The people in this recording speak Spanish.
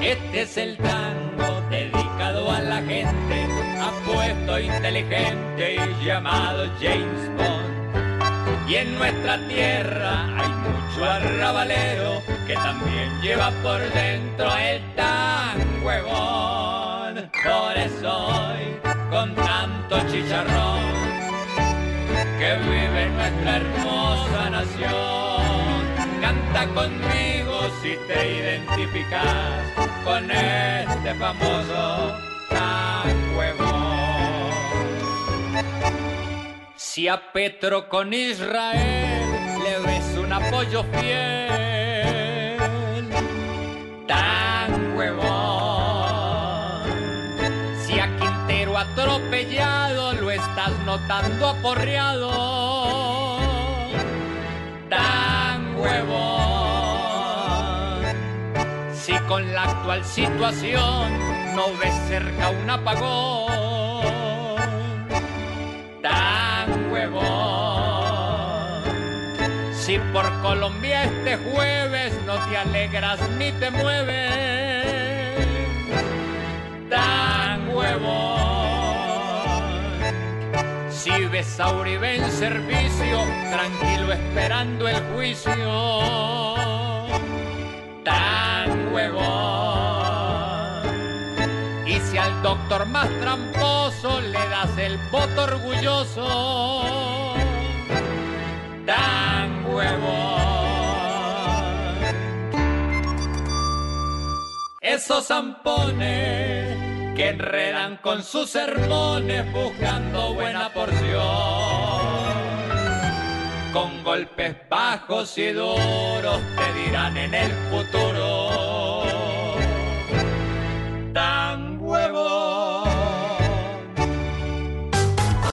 Este es el tango dedicado a la gente, apuesto, inteligente y llamado James Bond. Y en nuestra tierra hay mucho arrabalero que también lleva por dentro el tan huevón. Por eso hoy, con tanto chicharrón, que vive nuestra hermosa nación, canta conmigo si te identificas con este famoso tan huevón. Si a Petro con Israel le ves un apoyo fiel, tan huevón. Si a Quintero atropellado lo estás notando aporreado, Si con la actual situación no ves cerca un apagón, tan huevón. Si por Colombia este jueves no te alegras ni te mueves, tan huevón. Si ves a Uribe en servicio, tranquilo esperando el juicio, doctor más tramposo le das el voto orgulloso, tan huevón. Esos zampones que enredan con sus sermones buscando buena porción. Con golpes bajos y duros te dirán en el futuro